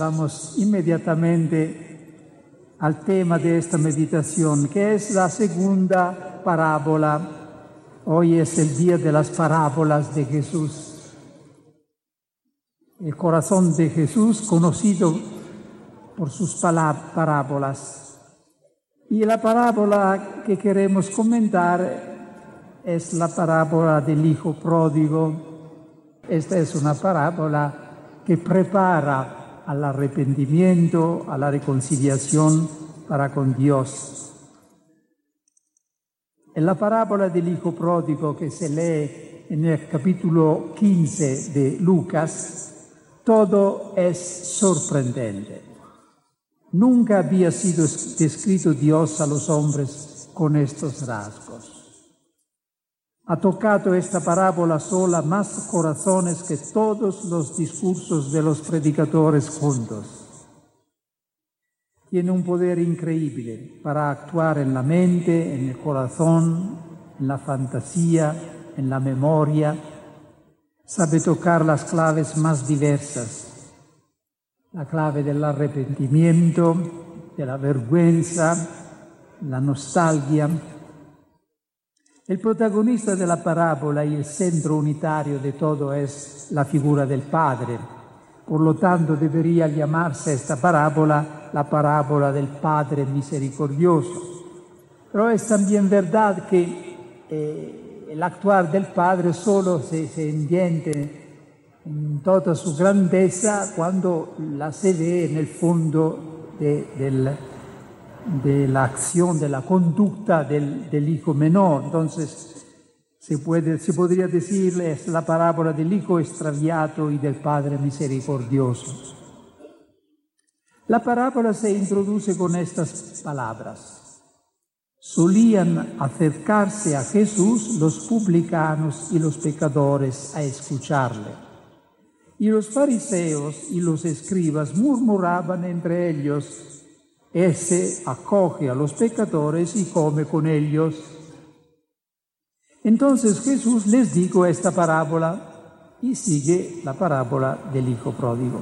vamos inmediatamente al tema de esta meditación, que es la segunda parábola. Hoy es el día de las parábolas de Jesús. El corazón de Jesús conocido por sus parábolas. Y la parábola que queremos comentar es la parábola del Hijo Pródigo. Esta es una parábola que prepara al arrepentimiento, a la reconciliación para con Dios. En la parábola del Hijo Pródigo que se lee en el capítulo 15 de Lucas, todo es sorprendente. Nunca había sido descrito Dios a los hombres con estos rasgos ha tocado esta parábola sola más corazones que todos los discursos de los predicadores juntos. Tiene un poder increíble para actuar en la mente, en el corazón, en la fantasía, en la memoria. Sabe tocar las claves más diversas. La clave del arrepentimiento, de la vergüenza, la nostalgia, el protagonista de la parábola y el centro unitario de todo es la figura del Padre. Por lo tanto, debería llamarse esta parábola la parábola del Padre misericordioso. Pero es también verdad que eh, el del Padre solo se, se entiende en toda su grandeza cuando la se ve en el fondo de, del, de la acción, de la conducta del, hijo menor. Entonces, se, puede, se podría decir, es la parábola del hijo extraviado y del padre misericordioso. La parábola se introduce con estas palabras. Solían acercarse a Jesús los publicanos y los pecadores a escucharle. Y los fariseos y los escribas murmuraban entre ellos, ese acoge a los pecadores y come con ellos. Entonces Jesús les dijo esta parábola y sigue la parábola del Hijo Pródigo.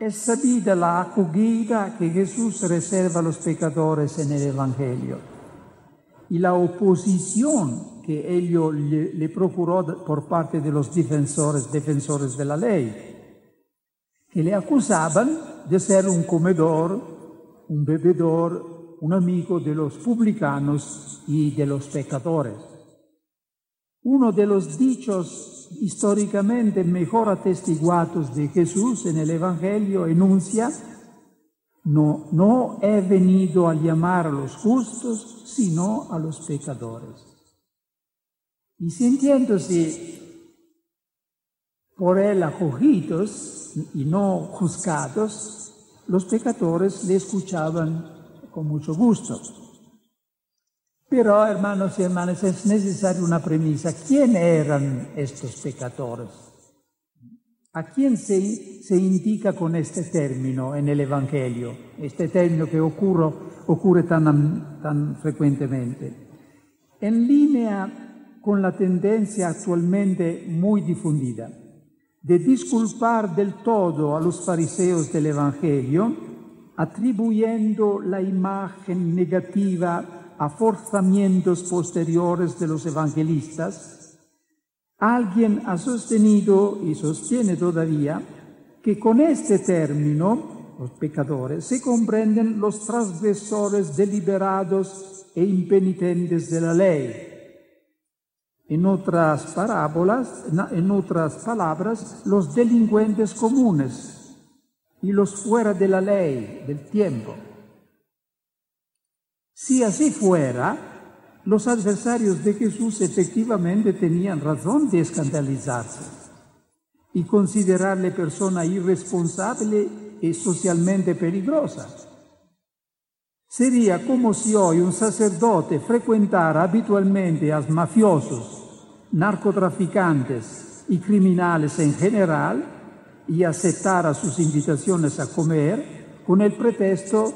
Es sabida la acogida que Jesús reserva a los pecadores en el Evangelio y la oposición que ello le, le procuró por parte de los defensores, defensores de la ley que le acusaban de ser un comedor, un bebedor, un amigo de los publicanos y de los pecadores. Uno de los dichos históricamente mejor atestiguados de Jesús en el Evangelio enuncia, no, no he venido a llamar a los justos, sino a los pecadores. Y sintiéndose por él acogidos, y no juzgados, los pecadores le escuchaban con mucho gusto. Pero, hermanos y hermanas, es necesaria una premisa. ¿Quién eran estos pecadores? ¿A quién se, se indica con este término en el Evangelio? Este término que ocurre, ocurre tan, tan frecuentemente. En línea con la tendencia actualmente muy difundida de disculpar del todo a los fariseos del Evangelio, atribuyendo la imagen negativa a forzamientos posteriores de los evangelistas, alguien ha sostenido y sostiene todavía que con este término, los pecadores, se comprenden los transgresores deliberados e impenitentes de la ley en otras parábolas, en otras palabras, los delincuentes comunes y los fuera de la ley, del tiempo. Si así fuera, los adversarios de Jesús efectivamente tenían razón de escandalizarse y considerarle persona irresponsable y socialmente peligrosa. Sería como si hoy un sacerdote frecuentara habitualmente a mafiosos narcotraficantes y criminales en general y aceptara sus invitaciones a comer con el pretexto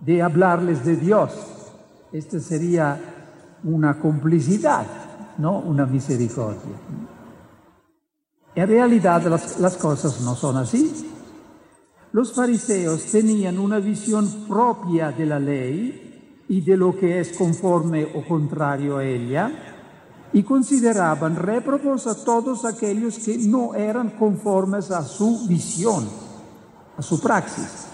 de hablarles de Dios. Esta sería una complicidad, no una misericordia. En realidad las, las cosas no son así. Los fariseos tenían una visión propia de la ley y de lo que es conforme o contrario a ella, y consideraban réprobos a todos aquellos que no eran conformes a su visión, a su praxis.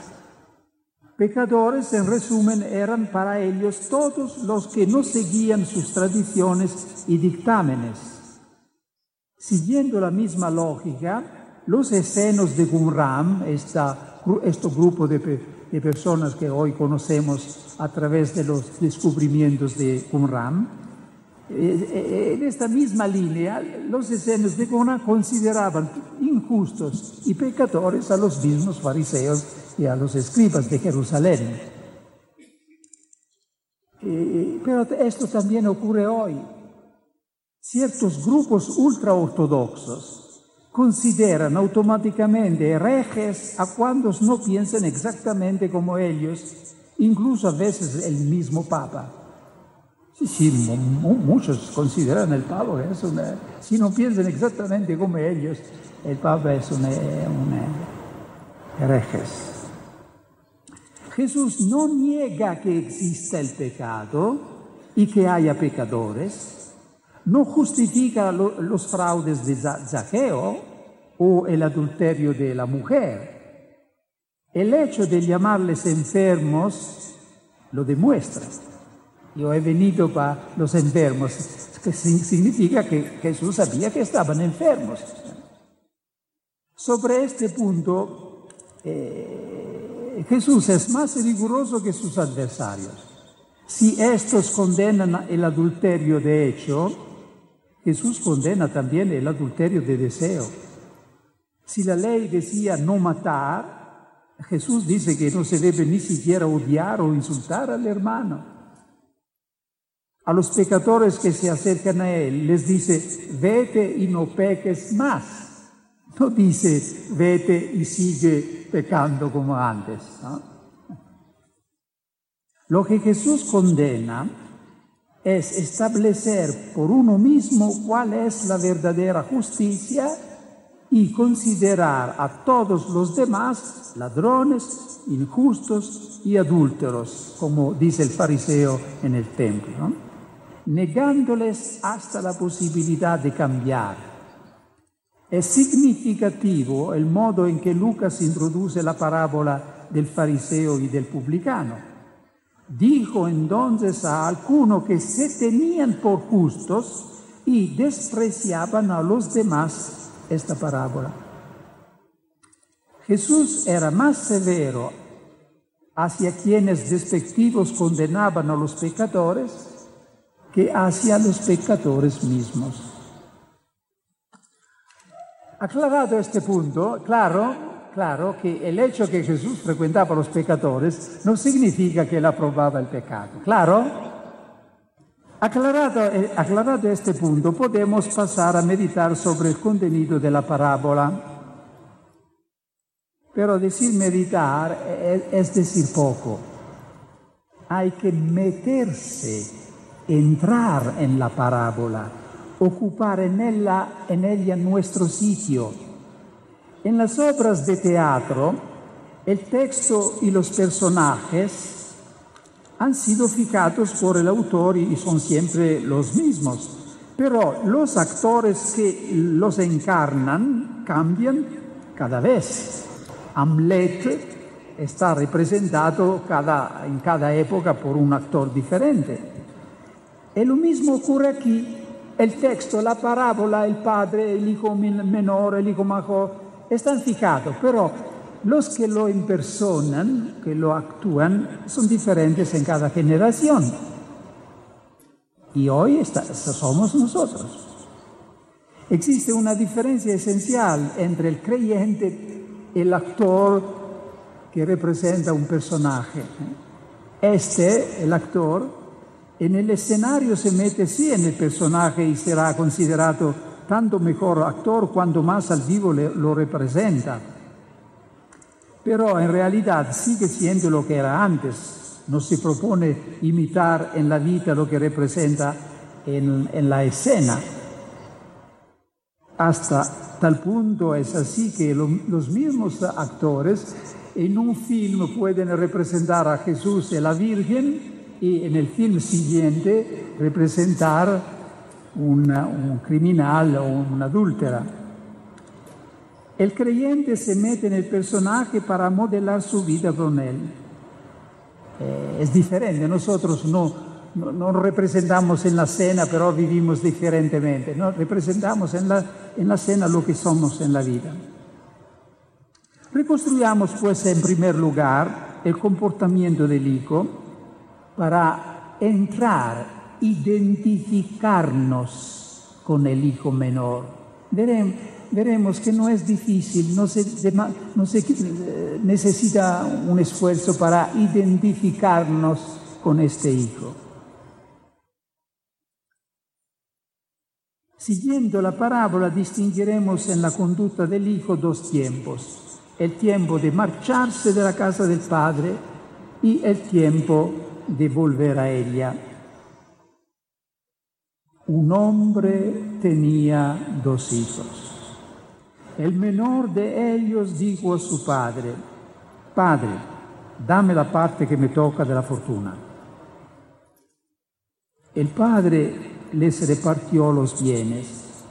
Pecadores, en resumen, eran para ellos todos los que no seguían sus tradiciones y dictámenes. Siguiendo la misma lógica, los escenos de Qumran, esta, este grupo de, personas que hoy conocemos a través de los descubrimientos de Qumran, eh, eh, en esta misma línea, los escenos de Qumran consideraban injustos y pecadores a los mismos fariseos y a los escribas de Jerusalén. Eh, pero esto también ocurre hoy. Ciertos grupos ultraortodoxos consideran automáticamente herejes a cuantos no piensan exactamente como ellos, incluso a veces el mismo Papa. Sí, sí, muchos consideran el Papa, es una, si no piensan exactamente como ellos, el Papa es un herejes. Jesús no niega que exista el pecado y que haya pecadores, no justifica los fraudes de Zaqueo o el adulterio de la mujer. El hecho de llamarles enfermos lo demuestra. Yo he venido para los enfermos, que significa que Jesús sabía que estaban enfermos. Sobre este punto, eh, Jesús es más riguroso que sus adversarios. Si estos condenan el adulterio de hecho, Jesús condena también el adulterio de deseo. Si la ley decía no matar, Jesús dice que no se debe ni siquiera odiar o insultar al hermano. A los pecadores que se acercan a Él les dice, vete y no peques más. No dice, vete y sigue pecando como antes. Lo que Jesús condena es establecer por uno mismo cuál es la verdadera justicia y considerar a todos los demás ladrones, injustos y adúlteros, como dice el fariseo en el templo, negándoles hasta la posibilidad de cambiar es significativo el modo en que Lucas introduce la parábola del fariseo y del publicano. Dijo entonces a algunos que se tenían por justos y despreciaban a los demás esta parábola. Jesús era más severo hacia quienes despectivos condenaban a los pecadores que hacia los pecadores mismos. Aclarado este punto, claro, claro que el hecho que Jesús frecuentaba a los pecadores no significa que él aprobaba el pecado. Claro. Aclarado, eh, aclarado este punto, podemos pasar a meditar sobre el contenido de la parábola. Pero decir meditar es, es decir poco. Hay que meterse, entrar en la parábola ocupar en ella, en ella nuestro sitio. En las obras de teatro, el texto y los personajes han sido fijados por el autor y son siempre los mismos, pero los actores que los encarnan cambian cada vez. Hamlet está representado cada, en cada época por un actor diferente. Y lo mismo ocurre aquí el texto, la parábola, el padre, el hijo menor, el hijo mayor, están fijados, pero los que lo impersonan, que lo actúan, son diferentes en cada generación. Y hoy somos nosotros. Existe una diferencia esencial entre el creyente y el actor que representa un personaje. Este, el actor, en el escenario se mete sí en el personaje y será considerado tanto mejor actor cuanto más al vivo lo representa. Pero en realidad sigue siendo lo que era antes. No se propone imitar en la vida lo que representa en, la escena. Hasta tal punto es así que lo, los mismos actores en un film pueden representar a Jesús y a la Virgen y en el film siguiente representar un criminal o una adúltera. El creyente se mete en el personaje para modelar su vida con él. Eh, es diferente, nosotros no, no, no, representamos en la cena, pero vivimos diferentemente, no representamos en la, en la cena lo que somos en la vida. Reconstruyamos pues en primer lugar el comportamiento del hijo para entrar, identificarnos con el hijo menor. Veremos, veremos que no es difícil, no se, no se necesita un esfuerzo para identificarnos con este hijo. Siguiendo la parábola distinguiremos en la conducta del hijo dos tiempos el tiempo de marcharse de la casa del Padre y el tiempo de volver a ella. Un hombre tenía dos hijos. El menor de ellos dijo a su padre, Padre, dame la parte que me toca de la fortuna. El padre les repartió los bienes.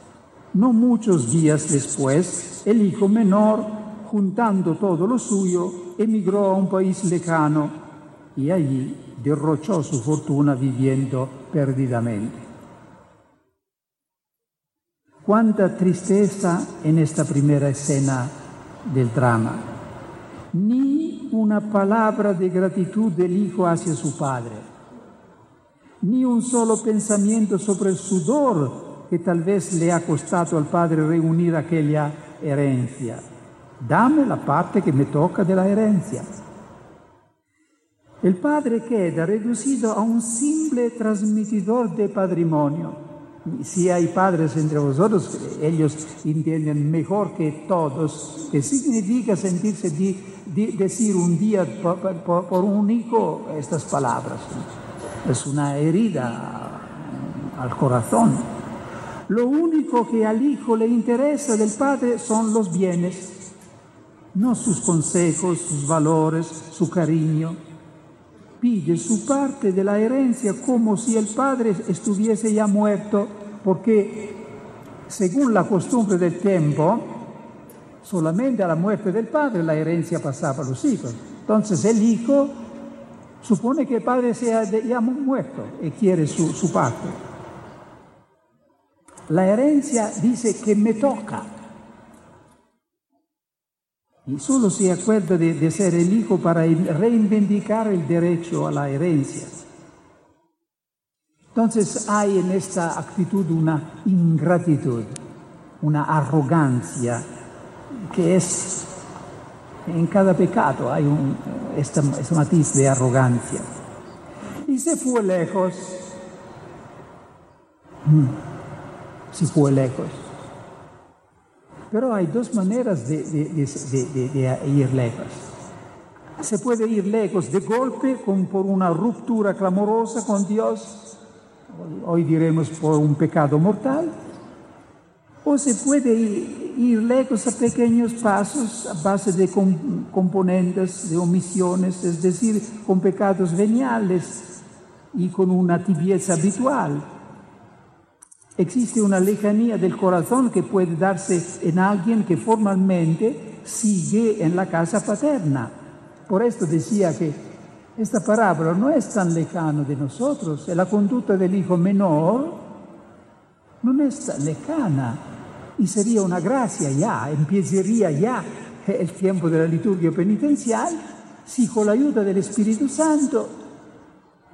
No muchos días después, el hijo menor juntando todo lo suyo, emigró a un país lejano y allí derrochó su fortuna viviendo perdidamente. Cuánta tristeza en esta primera escena del drama. Ni una palabra de gratitud del hijo hacia su padre, ni un solo pensamiento sobre el sudor que tal vez le ha costado al padre reunir aquella herencia dame la parte que me toca de la herencia. El padre queda reducido a un simple transmitidor de patrimonio. Si hay padres entre vosotros, ellos entienden mejor que todos qué significa sentirse decir un día por, por, por un hijo estas palabras. Es una herida al corazón. Lo único que al hijo le interesa del padre son los bienes no sus consejos, sus valores, su cariño. Pide su parte de la herencia como si el padre estuviese ya muerto, porque según la costumbre del tiempo, solamente a la muerte del padre la herencia pasaba a los hijos. Entonces el hijo supone que el padre sea ya muerto y quiere su, su parte. La herencia dice que me toca y solo se acuerda de ser el hijo para reivindicar el derecho a la herencia. Entonces hay en esta actitud una ingratitud, una arrogancia que es en cada pecado hay un, este, este matiz de arrogancia. Y se fue lejos, mm, se fue lejos. Pero hay dos maneras de, de, ir lejos. Se puede ir lejos de golpe con, por una ruptura clamorosa con Dios, hoy diremos por un pecado mortal, o se puede ir, lejos a pequeños pasos a base de componentes, de omisiones, es decir, con pecados veniales y con una tibieza habitual. Existe una lejanía del corazón que puede darse en alguien que formalmente sigue en la casa paterna. Por esto decía que esta parábola no es tan lejana de nosotros, la conducta del hijo menor no es tan lejana y sería una gracia ya, empezaría ya el tiempo de la liturgia penitencial si con la ayuda del Espíritu Santo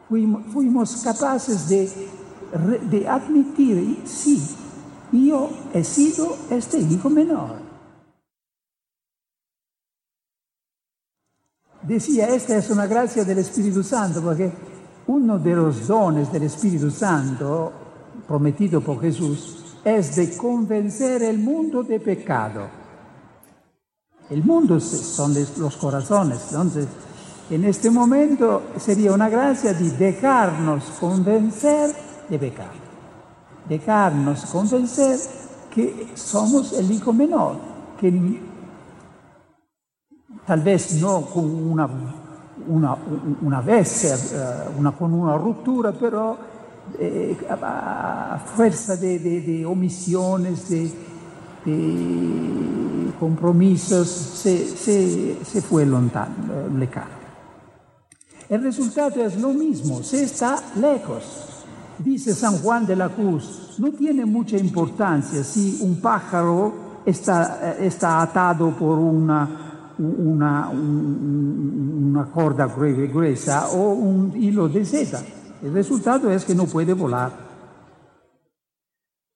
fuimos, capaces de de admitir, sí, yo he sido este hijo menor. Decía, esta es una gracia del Espíritu Santo, porque uno de los dones del Espíritu Santo, prometido por Jesús, es de convencer el mundo de pecado. El mundo son los corazones, entonces en este momento sería una gracia de dejarnos convencer de pecar. Dejarnos convencer que somos el hijo menor, que tal vez no con una, una, una vez, eh, con una ruptura, pero eh, a fuerza de, de, omisiones, de, de, compromisos, se, se, se fue lontano, lejano. El resultado es lo mismo, se está lejos. Dice San Juan de la Cruz, no tiene mucha importancia si un pájaro está, eh, está atado por una, una, una corda gruesa o un hilo de seda. El resultado es que no puede volar.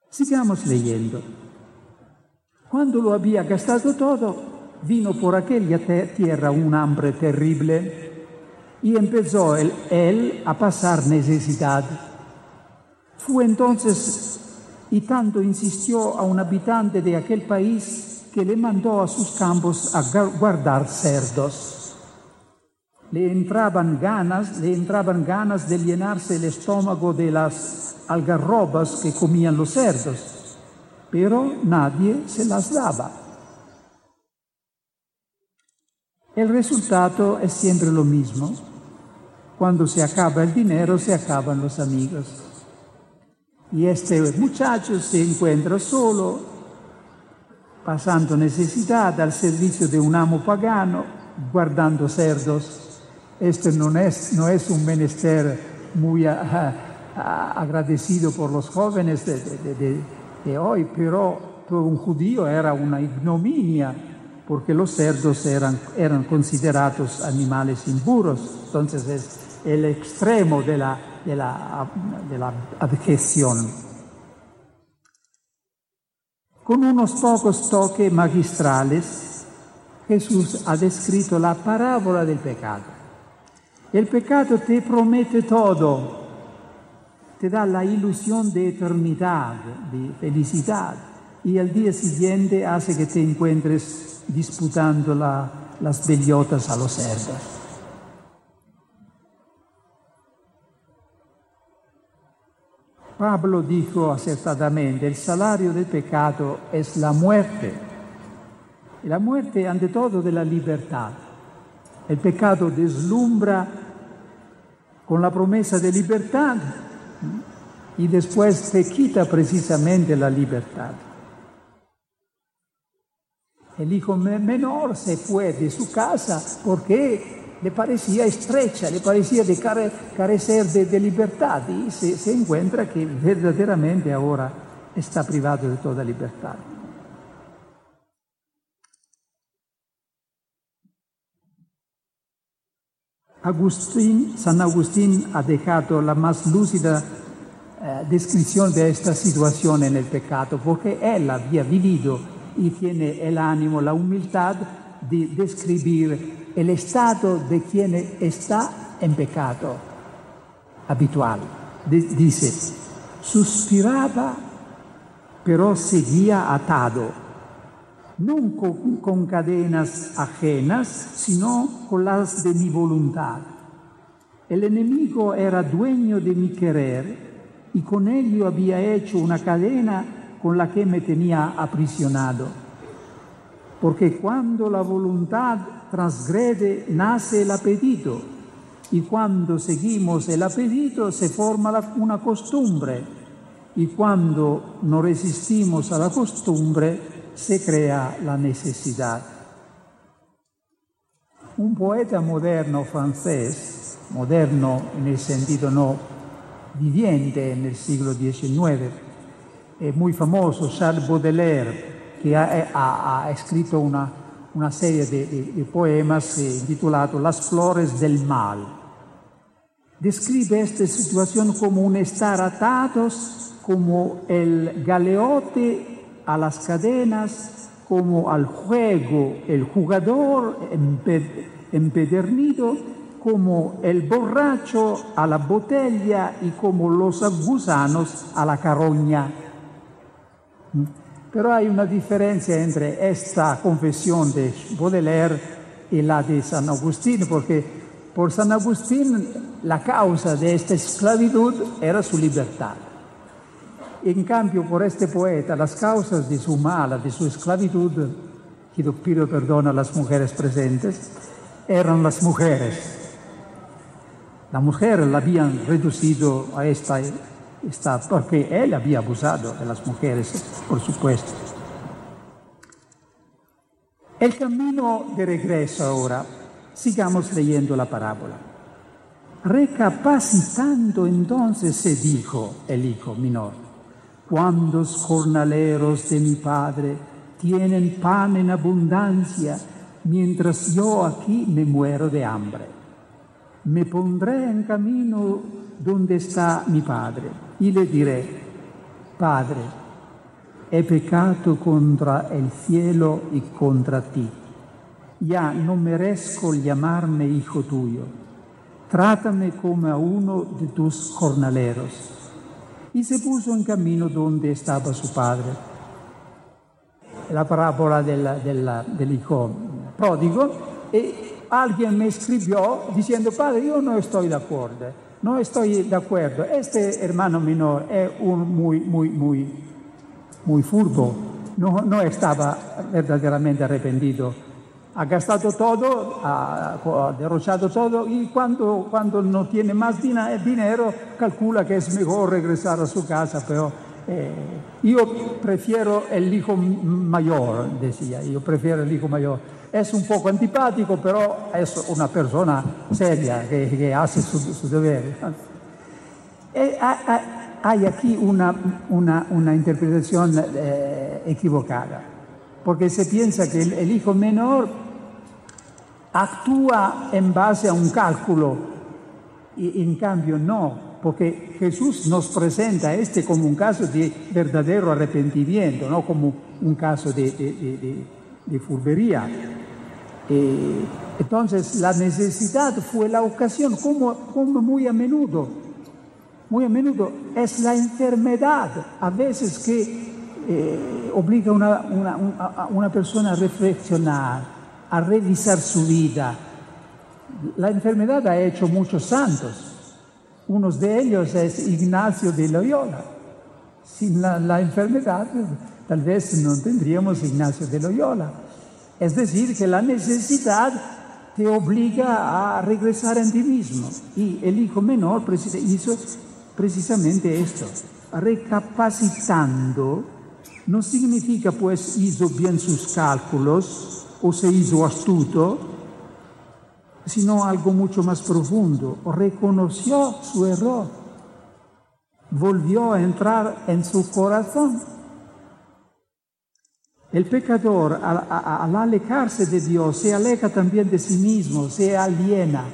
Sigamos leyendo. Cuando lo había gastado todo, vino por aquella tierra un hambre terrible y empezó él, él a pasar necesidad. Fue entonces y tanto insistió a un habitante de aquel país que le mandó a sus campos a guardar cerdos. Le entraban ganas, le entraban ganas de llenarse el estómago de las algarrobas que comían los cerdos, pero nadie se las daba. El resultado es siempre lo mismo. Cuando se acaba el dinero, se acaban los amigos. Y este muchacho se encuentra solo, pasando necesidad al servicio de un amo pagano, guardando cerdos. Este no es, un menester muy ah, ah, agradecido por los jóvenes de, hoy, pero por un judío era una ignominia porque los cerdos eran, considerados animales impuros. Entonces es el extremo de la, de. Con unos pocos toques magistrales, Jesús ha descrito la parábola del pecado. El pecado te promete todo, te da la ilusión de eternidad, de felicidad, y al día siguiente hace que te encuentres disputando la, las bellotas a los cerdos. Pablo dijo acertadamente, el salario del pecado es la muerte. Y la muerte ante todo de la libertad. El pecado deslumbra con la promesa de libertad y después te quita precisamente la libertad. El hijo menor se fue de su casa porque le parecía estrecha, le parecía de carecer de, libertad y se, se encuentra que verdaderamente ahora está privado de toda libertad. Agustín, San Agustín ha dejado la más lúcida eh, descripción de esta situación en el pecado, porque él había vivido y tiene el ánimo, la humildad de describir el estado de quien está en pecado habitual. Dice, suspiraba, pero seguía atado, no con, cadenas ajenas, sino con las de mi voluntad. El enemigo era dueño de mi querer y con ello había hecho una cadena con la que me tenía aprisionado. Porque cuando la voluntad transgrede nace el apetito y cuando seguimos el apetito se forma una costumbre y cuando no resistimos a la costumbre se crea la necesidad. Un poeta moderno francés, moderno en el sentido no viviente en el siglo XIX, muy famoso, Charles Baudelaire, que ha, ha escrito una una serie de, poemas titulado Las flores del mal. Describe esta situación como un estar atados, como el galeote a las cadenas, como al juego el jugador empedernido, como el borracho a la botella y como los gusanos a la caroña. Pero hay una diferencia entre esta confesión de Baudelaire y la de San Agustín, porque por San Agustín la causa de esta esclavitud era su libertad. en cambio por este poeta las causas de su mala, de su esclavitud, pido perdón a las mujeres presentes, eran las mujeres. La mujer la habían reducido a esta, esta, porque él había abusado de las mujeres, por supuesto. El camino de regreso ahora, sigamos leyendo la parábola. Recapacitando entonces se dijo el hijo menor, ¿cuántos jornaleros de mi padre tienen pan en abundancia, mientras yo aquí me muero de hambre? Me pondré en camino donde está mi padre y le diré, Padre, he pecado contra el cielo y contra ti. Ya no merezco llamarme hijo tuyo. Trátame como a uno de tus jornaleros. Y se puso en camino donde estaba su padre. La parábola del hijo pródigo. Y alguien me escribió diciendo, padre, yo no estoy de acuerdo. No estoy de acuerdo. Este hermano menor es un muy, muy, muy muy furbo, no, no estaba verdaderamente arrepentido. Ha gastado todo, ha, derrochado todo y cuando, cuando no tiene más dinero calcula que es mejor regresar a su casa, pero eh, yo prefiero el hijo mayor, decía, yo prefiero el hijo mayor. Es un poco antipático, pero es una persona seria que, hace su, su deber. Eh, hay aquí una, una, interpretación eh, equivocada, porque se piensa que el, hijo menor actúa en base a un cálculo y en cambio no, porque Jesús nos presenta este como un caso de verdadero arrepentimiento, no como un caso de, de, de, furbería. Eh, entonces la necesidad fue la ocasión, como, como muy a menudo muy a menudo es la enfermedad a veces que eh, obliga a una, persona a reflexionar, a revisar su vida. La enfermedad ha hecho muchos santos. Uno de ellos es Ignacio de Loyola. Sin la, enfermedad, tal vez no tendríamos Ignacio de Loyola. Es decir, que la necesidad te obliga a regresar en ti mismo. Y el hijo menor hizo precisamente esto. Recapacitando no significa pues hizo bien sus cálculos o se hizo astuto, sino algo mucho más profundo. Reconoció su error, volvió a entrar en su corazón. El pecador al, alejarse de Dios se aleja también de sí mismo, se aliena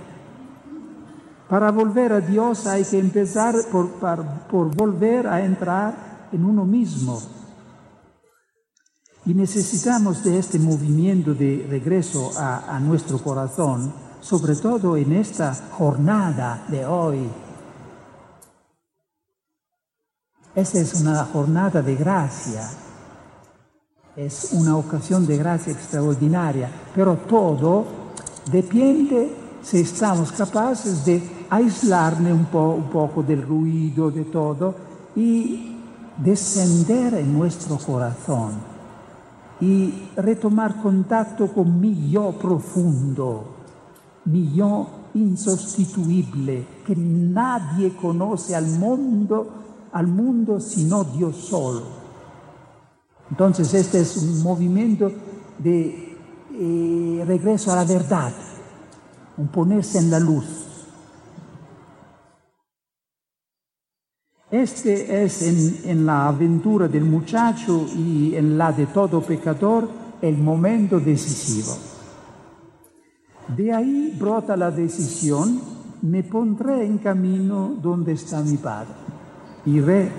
para volver a Dios hay que empezar por, por, volver a entrar en uno mismo. Y necesitamos de este movimiento de regreso a, a, nuestro corazón, sobre todo en esta jornada de hoy. Esa es una jornada de gracia, es una ocasión de gracia extraordinaria, pero todo depende si estamos capaces de aislarme un, po, un poco del ruido, de todo, y descender en nuestro corazón y retomar contacto con mi yo profundo, mi yo insustituible, que nadie conoce al mundo, al mundo sino Dios solo. Entonces este es un movimiento de eh, regreso a la verdad, un ponerse en la luz. Este es en, la aventura del muchacho y en la de todo pecador el momento decisivo. De ahí brota la decisión, me pondré en camino donde está mi Padre, iré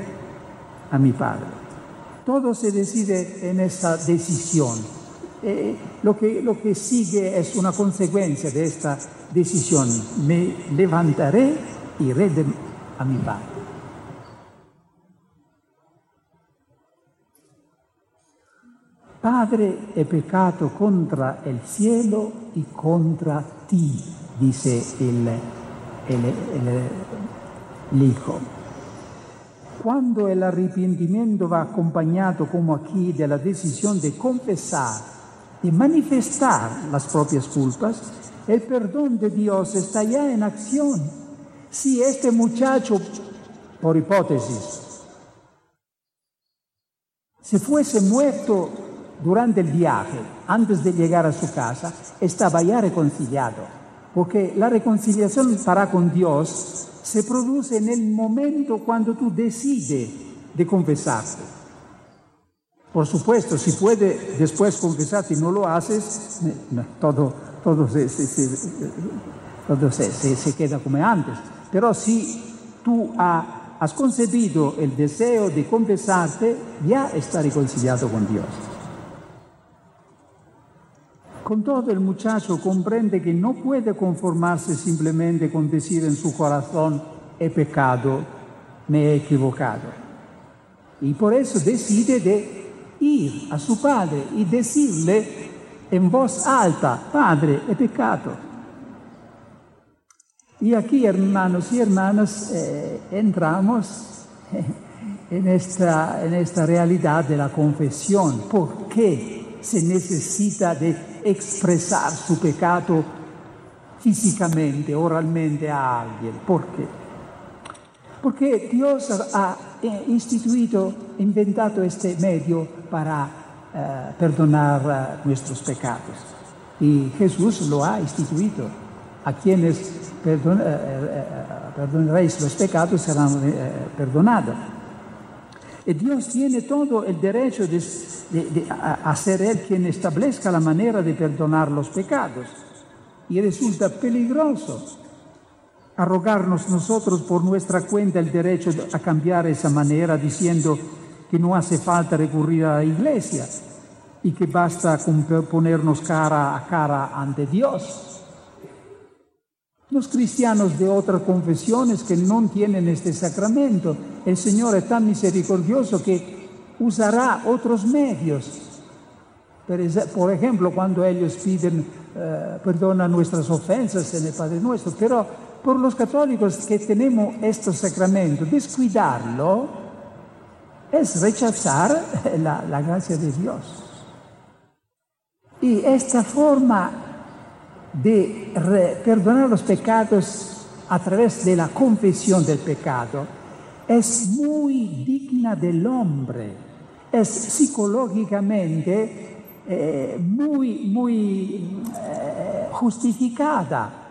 a mi Padre. Todo se decide en esa decisión. Eh, lo, que, lo que sigue es una consecuencia de esta decisión. Me levantaré, iré a mi Padre. Padre, he pecado contra el cielo y contra ti, dice el, el, Hijo. cuando el arrepentimiento va acompañado, como aquí, de la decisión de confesar, de manifestar las propias culpas, el perdón de Dios está ya en acción. Si este muchacho, por hipótesis, se fuese muerto durante el viaje, antes de llegar a su casa, estaba ya reconciliado, porque la reconciliación para con Dios se produce en el momento cuando tú decides de confesarte. Por supuesto, si puede después confesarte y no lo haces, todo, todo, se, todo se, queda como antes. Pero si tú has concebido el deseo de confesarte, ya está reconciliado con Dios. Con todo, el muchacho comprende que no puede conformarse simplemente con decir en su corazón, he pecado, me he equivocado. Y por eso decide de ir a su padre y decirle en voz alta, Padre, he pecado. Y aquí, hermanos y hermanas, eh, entramos en esta, en esta realidad de la confesión. ¿Por qué se necesita de expresar su pecado físicamente, oralmente a alguien. ¿Por qué? Porque Dios ha instituido, inventado este medio para eh, perdonar eh, nuestros pecados. Y Jesús lo ha instituido. A quienes perdon, eh, perdonaréis los pecados serán perdonados. Y Dios tiene todo el derecho de, ser Él quien establezca la manera de perdonar los pecados. Y resulta peligroso arrogarnos nosotros por nuestra cuenta el derecho a cambiar esa manera diciendo que no hace falta recurrir a la iglesia y que basta con ponernos cara a cara ante Dios. Los cristianos de otras confesiones que no tienen este sacramento, el Señor es tan misericordioso que usará otros medios. Por ejemplo, cuando ellos piden eh, perdón a nuestras ofensas en el Padre Nuestro, pero por los católicos que tenemos este sacramento, descuidarlo es rechazar la, la gracia de Dios. Y esta forma de perdonar los pecados a través de la confesión del pecado. Es muy digna del hombre, es psicológicamente eh, muy, muy eh, justificada,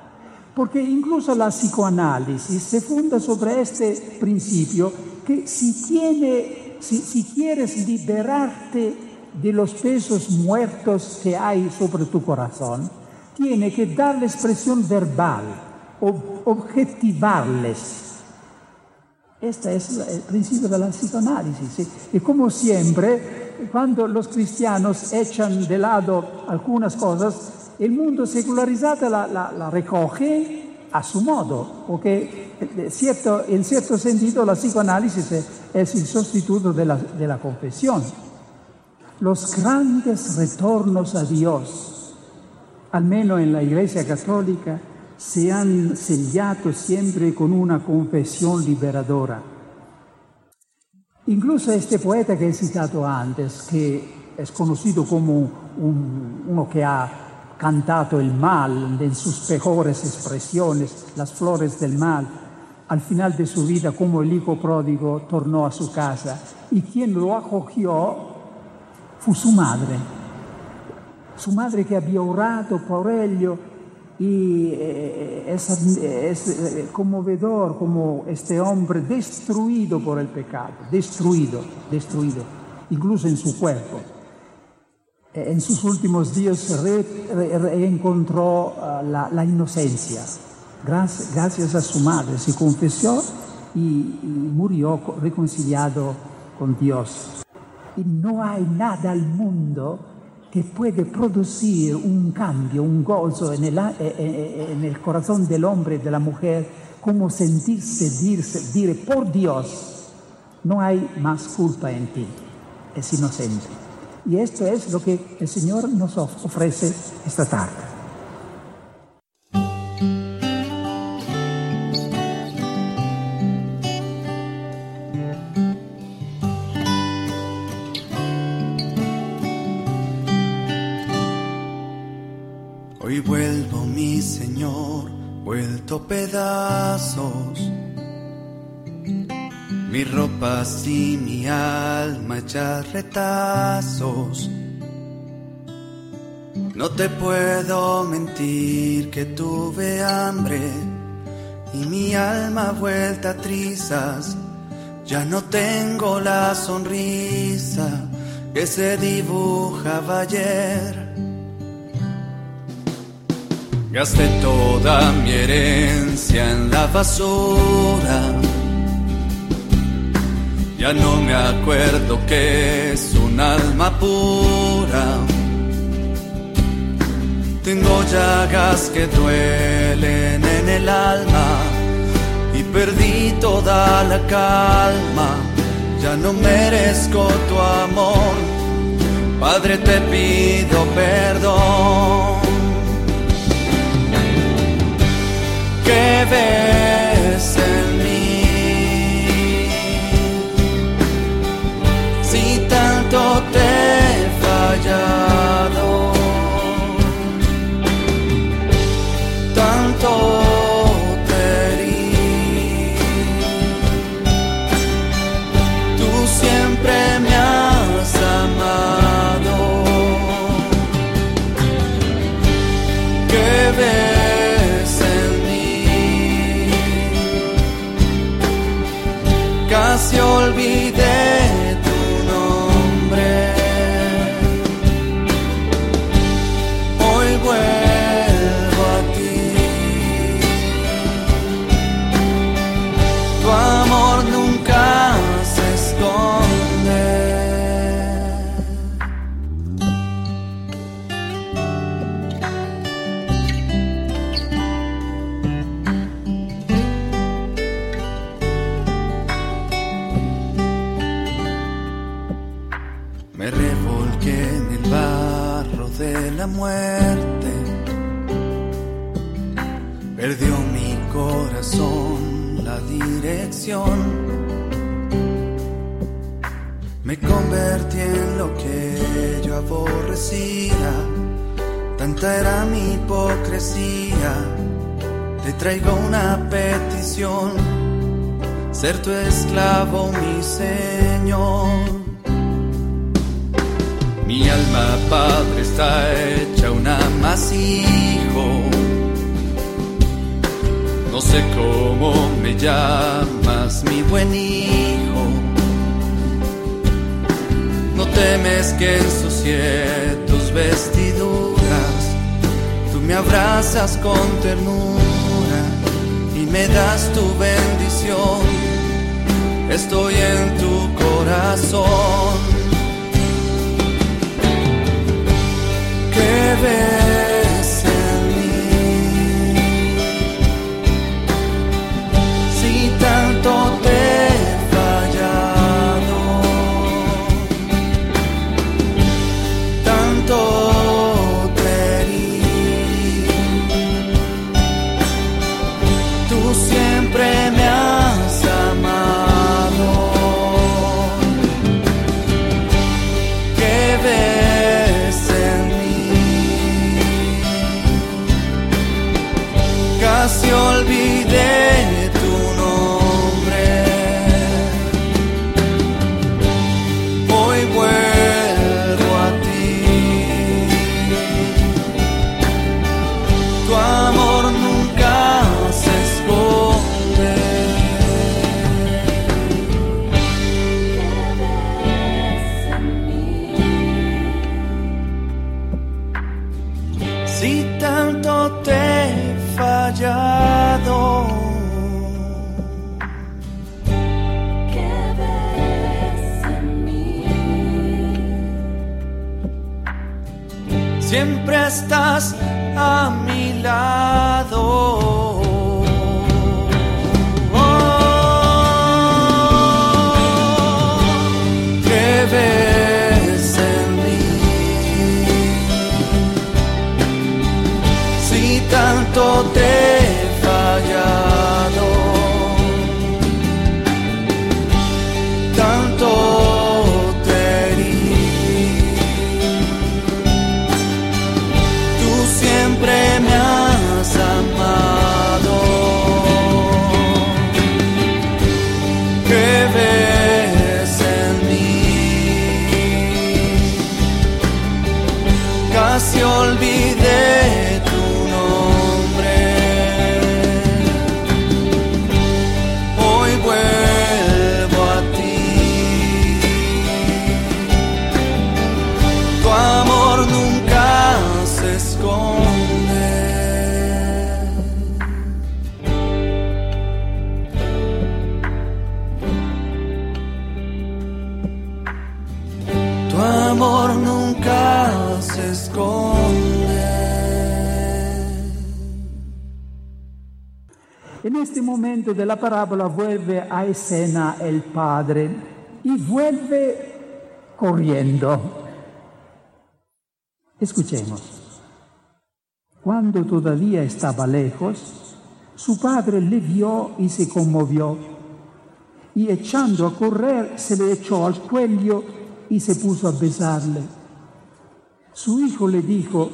porque incluso la psicoanálisis se funda sobre este principio que si, si quieres liberarte de los pesos muertos que hay sobre tu corazón, tiene que darle expresión verbal, objetivarles. Este es el principio de la psicoanálisis. Y como siempre, cuando los cristianos echan de lado algunas cosas, el mundo secularizado la, recoge a su modo, porque cierto, en cierto sentido la psicoanálisis es el sustituto la, de la confesión. Los grandes retornos a Dios almeno en la Iglesia Católica, se han sellado siempre con una confesión liberadora. Incluso este poeta que he citado antes, que es conocido como uno que ha cantado el mal en sus mejores expresiones, las flores del mal, al final de su vida como el hijo pródigo tornó a su casa y quien lo acogió fue su madre su madre que había orado por ello y eh, es, eh, conmovedor como este hombre destruido por el pecado, destruido, destruido, incluso en su cuerpo. Eh, en sus últimos días reencontró ah, la, inocencia. Gracias, a su madre se confesó y murió reconciliado con Dios. Y no hay nada al mundo que puede producir un cambio, un gozo en el, eh, eh, eh, corazón del hombre y de la mujer, como sentirse, dirse, por Dios, no hay más culpa en ti, es inocente. Y esto es lo que el Señor nos ofrece esta tarde. Y mi alma hechas retazos. No te puedo mentir que tuve hambre y mi alma vuelta a trizas. Ya no tengo la sonrisa que se dibujaba ayer. Gasté toda mi herencia en la basura. Ya no me acuerdo que es un alma pura. Tengo llagas que duelen en el alma y perdí toda la calma. Ya no merezco tu amor. Padre, te pido perdón. ¿Qué ves en lo que yo aborrecía. Tanta era mi hipocresía. Te traigo una petición. Ser tu esclavo, mi Señor. Mi alma, Padre, está hecha un amasijo. No sé cómo me llamas, mi buen hijo. Temes que ensucie tus vestiduras. Tú me abrazas con ternura y me das tu bendición. Estoy en tu corazón. ¿Qué Si tanto te he fallado. ¿Qué ves en mí? Siempre estás a mi lado. En este momento de la parábola vuelve a escena el padre y vuelve corriendo. Escuchemos. Cuando todavía estaba lejos, su padre le vio y se conmovió, y echando a correr se le echó al cuello y se puso a besarle. Su hijo le dijo,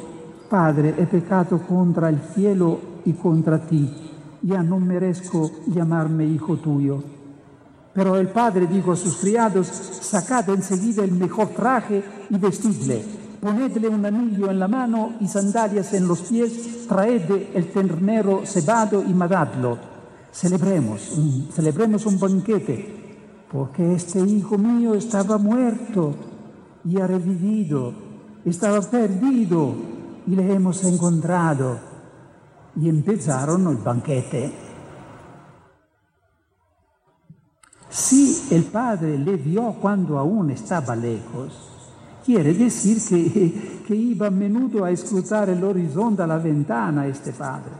Padre, he pecado contra el cielo y contra ti, ya no merezco llamarme hijo tuyo. Pero el padre dijo a sus criados, sacad enseguida el mejor traje y vestidle, ponedle un anillo en la mano y sandalias en los pies, traedle el ternero cebado y matadlo. Celebremos celebremos un banquete, porque este hijo mío estaba muerto y ha revivido, estaba perdido y le hemos encontrado. Y empezaron el banquete. Si el padre le vio cuando aún estaba lejos, quiere decir que, que iba a menudo a escrutar el horizonte la ventana este padre.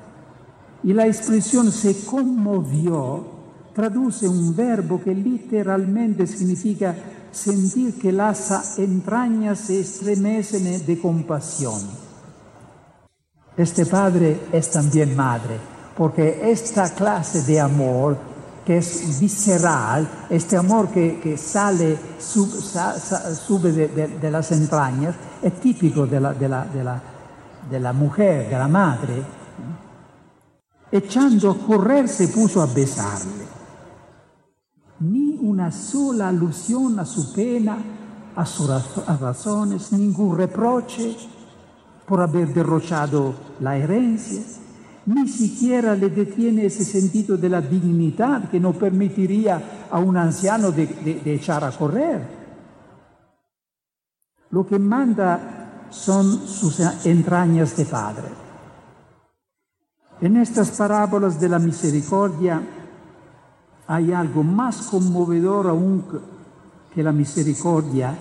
Y la expresión se conmovió traduce un verbo que literalmente significa sentir que las entrañas se estremecen de compasión. Este padre es también madre, porque esta clase de amor que es visceral, este amor que, sale, sub, sa, sa, sube de, las entrañas, es típico de la, de, la, de la mujer, de la madre. Echando a correr se puso a besarle. Ni una sola alusión a su pena, a sus razones, ningún reproche por haber derrochado la herencia, ni siquiera le detiene ese sentido de la dignidad que no permitiría a un anciano de, echar a correr. Lo que manda son sus entrañas de padre. En estas parábolas de la misericordia hay algo más conmovedor aún que la misericordia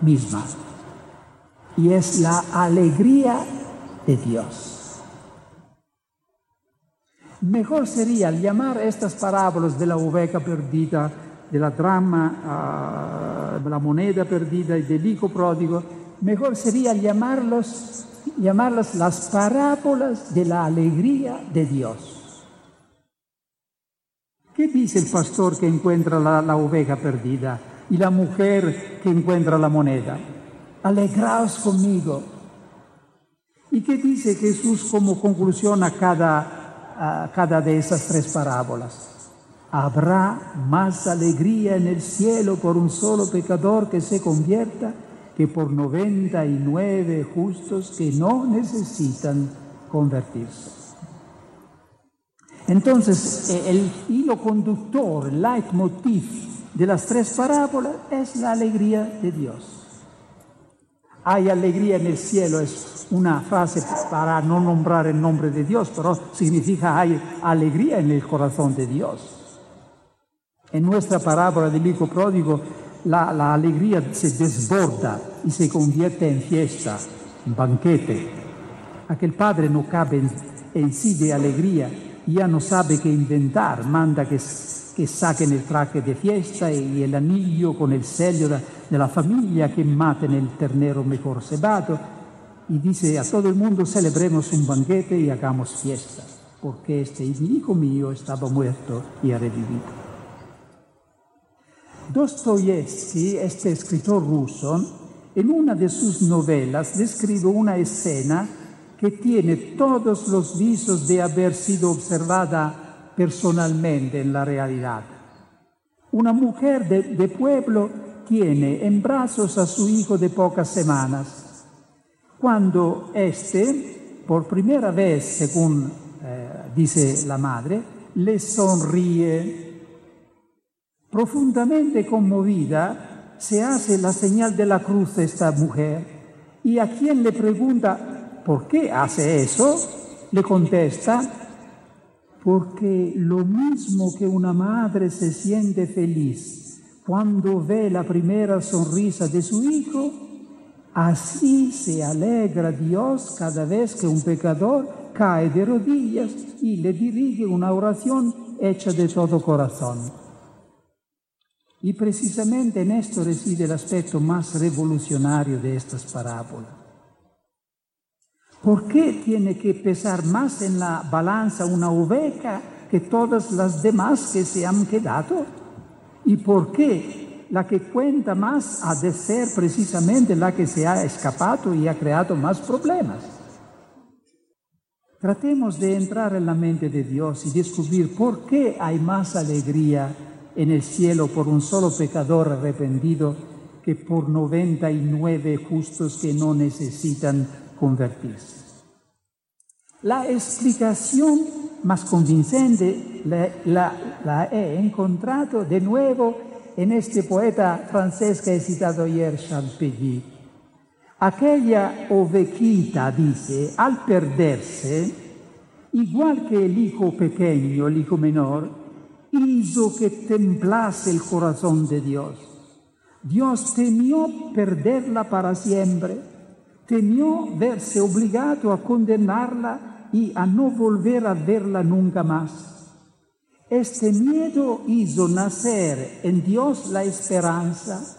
misma, y es la alegría de Dios. Mejor sería llamar estas parábolas de la oveja perdida, de la drama, uh, la moneda perdida y del hijo pródigo, mejor sería llamarlos, llamarlas las parábolas de la alegría de Dios. ¿Qué dice el pastor que encuentra la, la oveja perdida y la mujer que encuentra la moneda? Alegraos conmigo. ¿Y qué dice Jesús como conclusión a cada cada de esas tres parábolas. Habrá más alegría en el cielo por un solo pecador que se convierta que por 99 justos que no necesitan convertirse. Entonces, el hilo conductor, el leitmotiv de las tres parábolas es la alegría de Dios. Hay alegría en el cielo, es una frase para no nombrar el nombre de Dios, pero significa hay alegría en el corazón de Dios. En nuestra parábola del hijo pródigo, la, alegría se desborda y se convierte en fiesta, en banquete. Aquel padre no cabe en, en sí de alegría, ya no sabe qué inventar, manda que, que saquen el traje de fiesta y el anillo con el sello de, de la familia, que maten el ternero mejor cebado y dice a todo el mundo celebremos un banquete y hagamos fiesta, porque este hijo mío estaba muerto y ha revivido. Dostoyevsky, este escritor ruso, en una de sus novelas describe una escena que tiene todos los visos de haber sido observada personalmente en la realidad. Una mujer de, pueblo tiene en brazos a su hijo de pocas semanas, cuando éste, por primera vez, según eh, dice la madre, le sonríe. Profundamente conmovida, se hace la señal de la cruz de esta mujer y a quien le pregunta, ¿por qué hace eso? Le contesta, porque lo mismo que una madre se siente feliz cuando ve la primera sonrisa de su hijo, así se alegra Dios cada vez que un pecador cae de rodillas y le dirige una oración hecha de todo corazón. Y precisamente en esto reside el aspecto más revolucionario de estas parábolas. ¿Por qué tiene que pesar más en la balanza una oveja que todas las demás que se han quedado? ¿Y por qué la que cuenta más ha de ser precisamente la que se ha escapado y ha creado más problemas? Tratemos de entrar en la mente de Dios y descubrir por qué hay más alegría en el cielo por un solo pecador arrepentido que por 99 justos que no necesitan La explicación más convincente la he encontrado de nuevo en este poeta francés que he citado ayer, Champigny. Aquella ovejita, dice, al perderse, igual que el hijo pequeño, el hijo menor, hizo que temblase el corazón de Dios. Dios temió perderla para siempre, temió verse obligado a condenarla y a no volver a verla nunca más. Este miedo hizo nacer en Dios la esperanza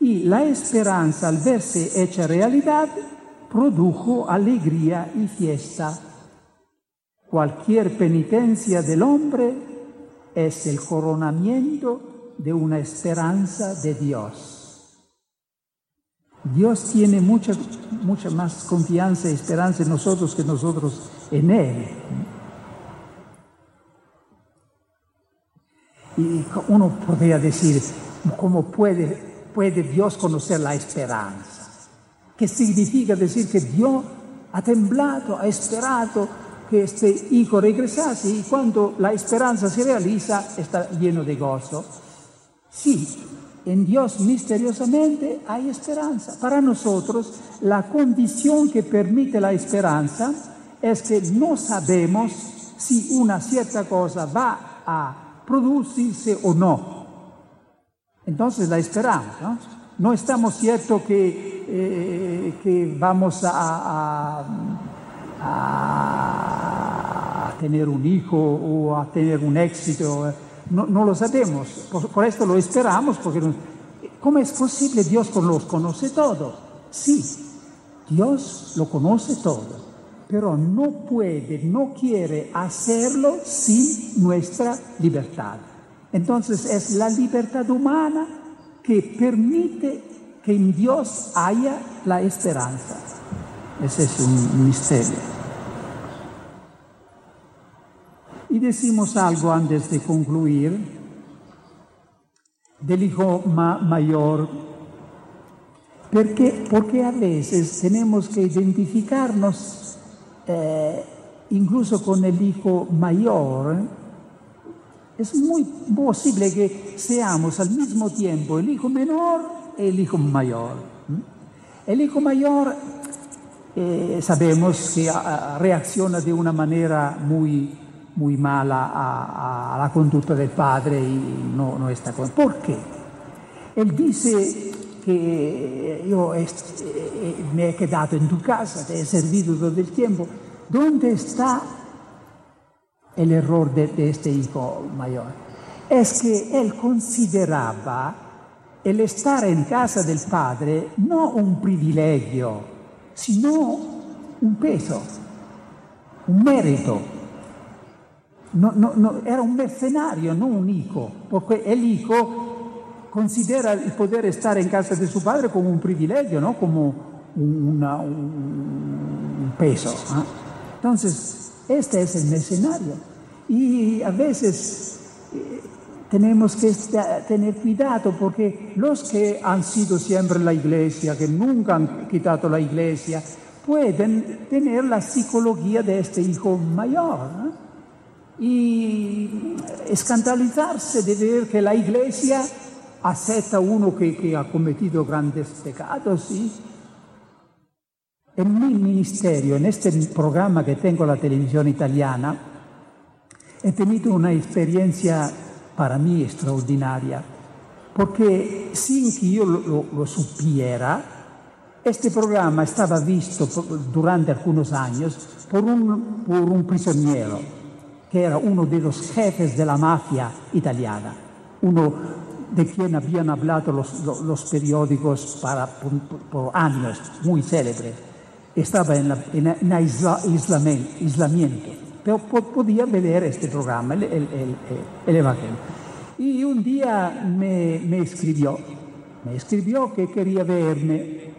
y la esperanza al verse hecha realidad produjo alegría y fiesta. Cualquier penitencia del hombre es el coronamiento de una esperanza de Dios. Dios tiene mucha, mucha más confianza y esperanza en nosotros que nosotros en Él. Y uno podría decir, ¿cómo puede, puede Dios conocer la esperanza? ¿Qué significa decir que Dios ha temblado, ha esperado que este hijo regresase y cuando la esperanza se realiza está lleno de gozo? Sí, en Dios misteriosamente hay esperanza. Para nosotros la condición que permite la esperanza es que no sabemos si una cierta cosa va a producirse o no. Entonces la esperamos, ¿no? Estamos ciertos que, eh, que vamos a tener un hijo o a tener un éxito. No, no lo sabemos. Por, esto lo esperamos, porque no- ¿cómo es posible? Dios los conoce todo. Sí, Dios lo conoce todo, pero no puede, no quiere hacerlo sin nuestra libertad. Entonces es la libertad humana que permite que en Dios haya la esperanza. Ese es un misterio. Y decimos algo antes de concluir del hijo ma- mayor, porque, porque a veces tenemos que identificarnos eh, incluso con el hijo mayor. Es muy posible que seamos al mismo tiempo el hijo menor y el hijo mayor. El hijo mayor eh, sabemos que ah, reacciona de una manera muy, muy mala a, la conducta del padre y no, está con... ¿Por qué? Él dice que yo eh, me he quedado en tu casa, te he servido todo el tiempo. ¿Dónde está el error de, de este hijo mayor? Es que él consideraba el estar en casa del padre no un privilegio, sino un peso, un mérito. No, no, no, era un mercenario, no un hijo, porque el hijo considera el poder estar en casa de su padre como un privilegio, no como una- un, peso. ¿ah? Entonces, este es el mercenario. Y a veces eh, tenemos que tener cuidado porque los que han sido siempre la iglesia, que nunca han quitado la iglesia, pueden tener la psicología de este hijo mayor. Y escandalizarse de ver que la iglesia acepta a uno que, que ha cometido grandes pecados. En mi ministerio, en este programa que tengo en la televisión italiana, he tenido una experiencia para mí extraordinaria, porque sin que yo lo, supiera, Este programa estaba visto durante algunos años por un prisionero, que era uno de los jefes de la mafia italiana, uno de quien habían hablado los, los- los periódicos para, por, por años, muy célebre. Estaba en, la- en, en aisla- pero po- podía ver este programa, el, el- el- el Evangelio. Y un día me, me escribió, me escribió que quería verme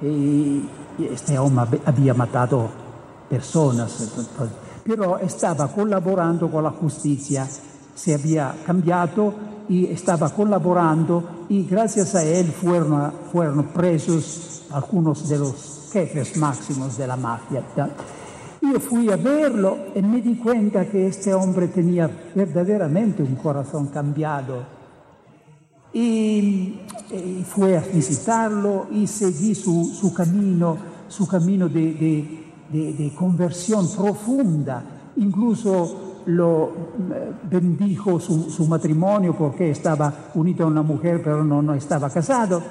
y este hombre hab- había matado personas, pero estaba colaborando con la justicia, se había cambiado y estaba colaborando y gracias a él fueron, fueron presos algunos de los jefes máximos de la mafia. ¿ya? Io fui a verlo e mi di cuenta che este hombre tenía verdaderamente un corazón cambiado. Y, y fue a visitarlo y seguí su, su camino, su camino de- de- conversión profunda. Incluso lo eh, bendijo su, matrimonio porque estaba unido a una mujer pero no, estaba casado.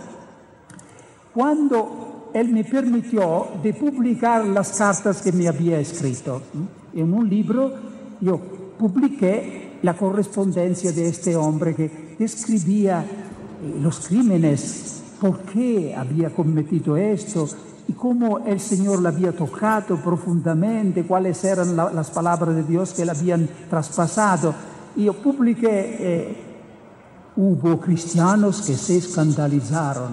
Cuando él me permitió de publicar las cartas que me había escrito en un libro, yo publiqué la correspondencia de este hombre que describía eh, los crímenes, por qué había cometido esto y cómo el Señor le había tocado profundamente, cuáles eran la- las palabras de Dios que le habían traspasado. Y yo publiqué eh, Hubo cristianos que se escandalizaron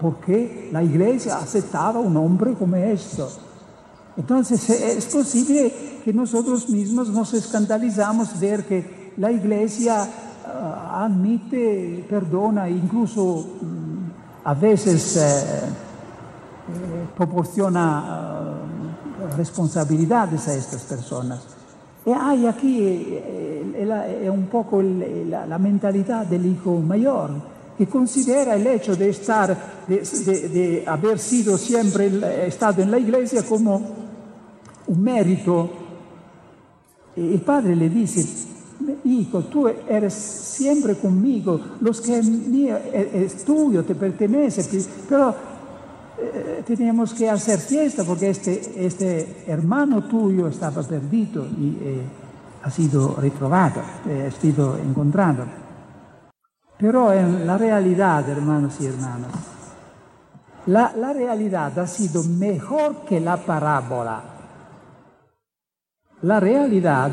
porque la iglesia aceptaba un hombre como esto. Entonces eh, es posible que nosotros mismos nos escandalizamos ver que la iglesia ah, admite, perdona, incluso mm, a veces eh, eh, proporciona ah, responsabilidades a estas personas. E hay aquí eh, eh, eh, un poco la, mentalità del hijo mayor, que considera el hecho de estar, de, de- de haber sido siempre eh, estado en la iglesia como un mérito. El padre le dice, hijo, tú eres siempre conmigo, los que es mío, es tuyo, te pertenece, pero eh, teníamos que hacer fiesta porque este, este hermano tuyo estaba perdido y eh, ha sido retrobado, eh, ha sido encontrado. Pero en la realidad, hermanos y hermanas, la, la realidad ha sido mejor que la parábola. La realidad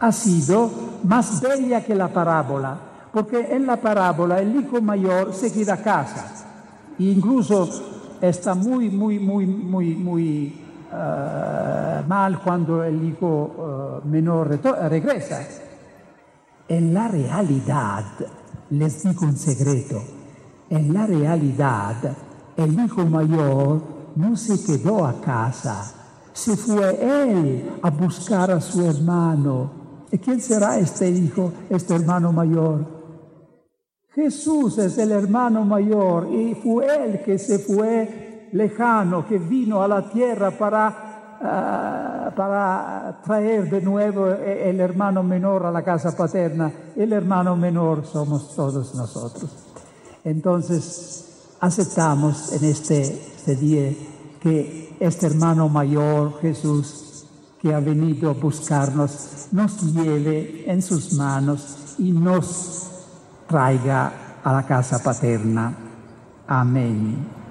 ha sido más bella que la parábola, porque en la parábola el hijo mayor se queda a casa e incluso está muy, muy, muy, muy, muy eh, mal cuando el hijo eh, menor regresa. En la realidad, les digo un secreto, en la realidad el hijo mayor no se quedó a casa, se fue él a buscar a su hermano. ¿Y quién será este hijo, este hermano mayor? Jesús es el hermano mayor y fue él que se fue lejano, que vino a la tierra para, ah, para traer de nuevo el hermano menor a la casa paterna. El hermano menor somos todos nosotros. Entonces, aceptamos en este, este día que este hermano mayor, Jesús, que ha venido a buscarnos, nos lleve en sus manos y nos traiga a la casa paterna. Amén.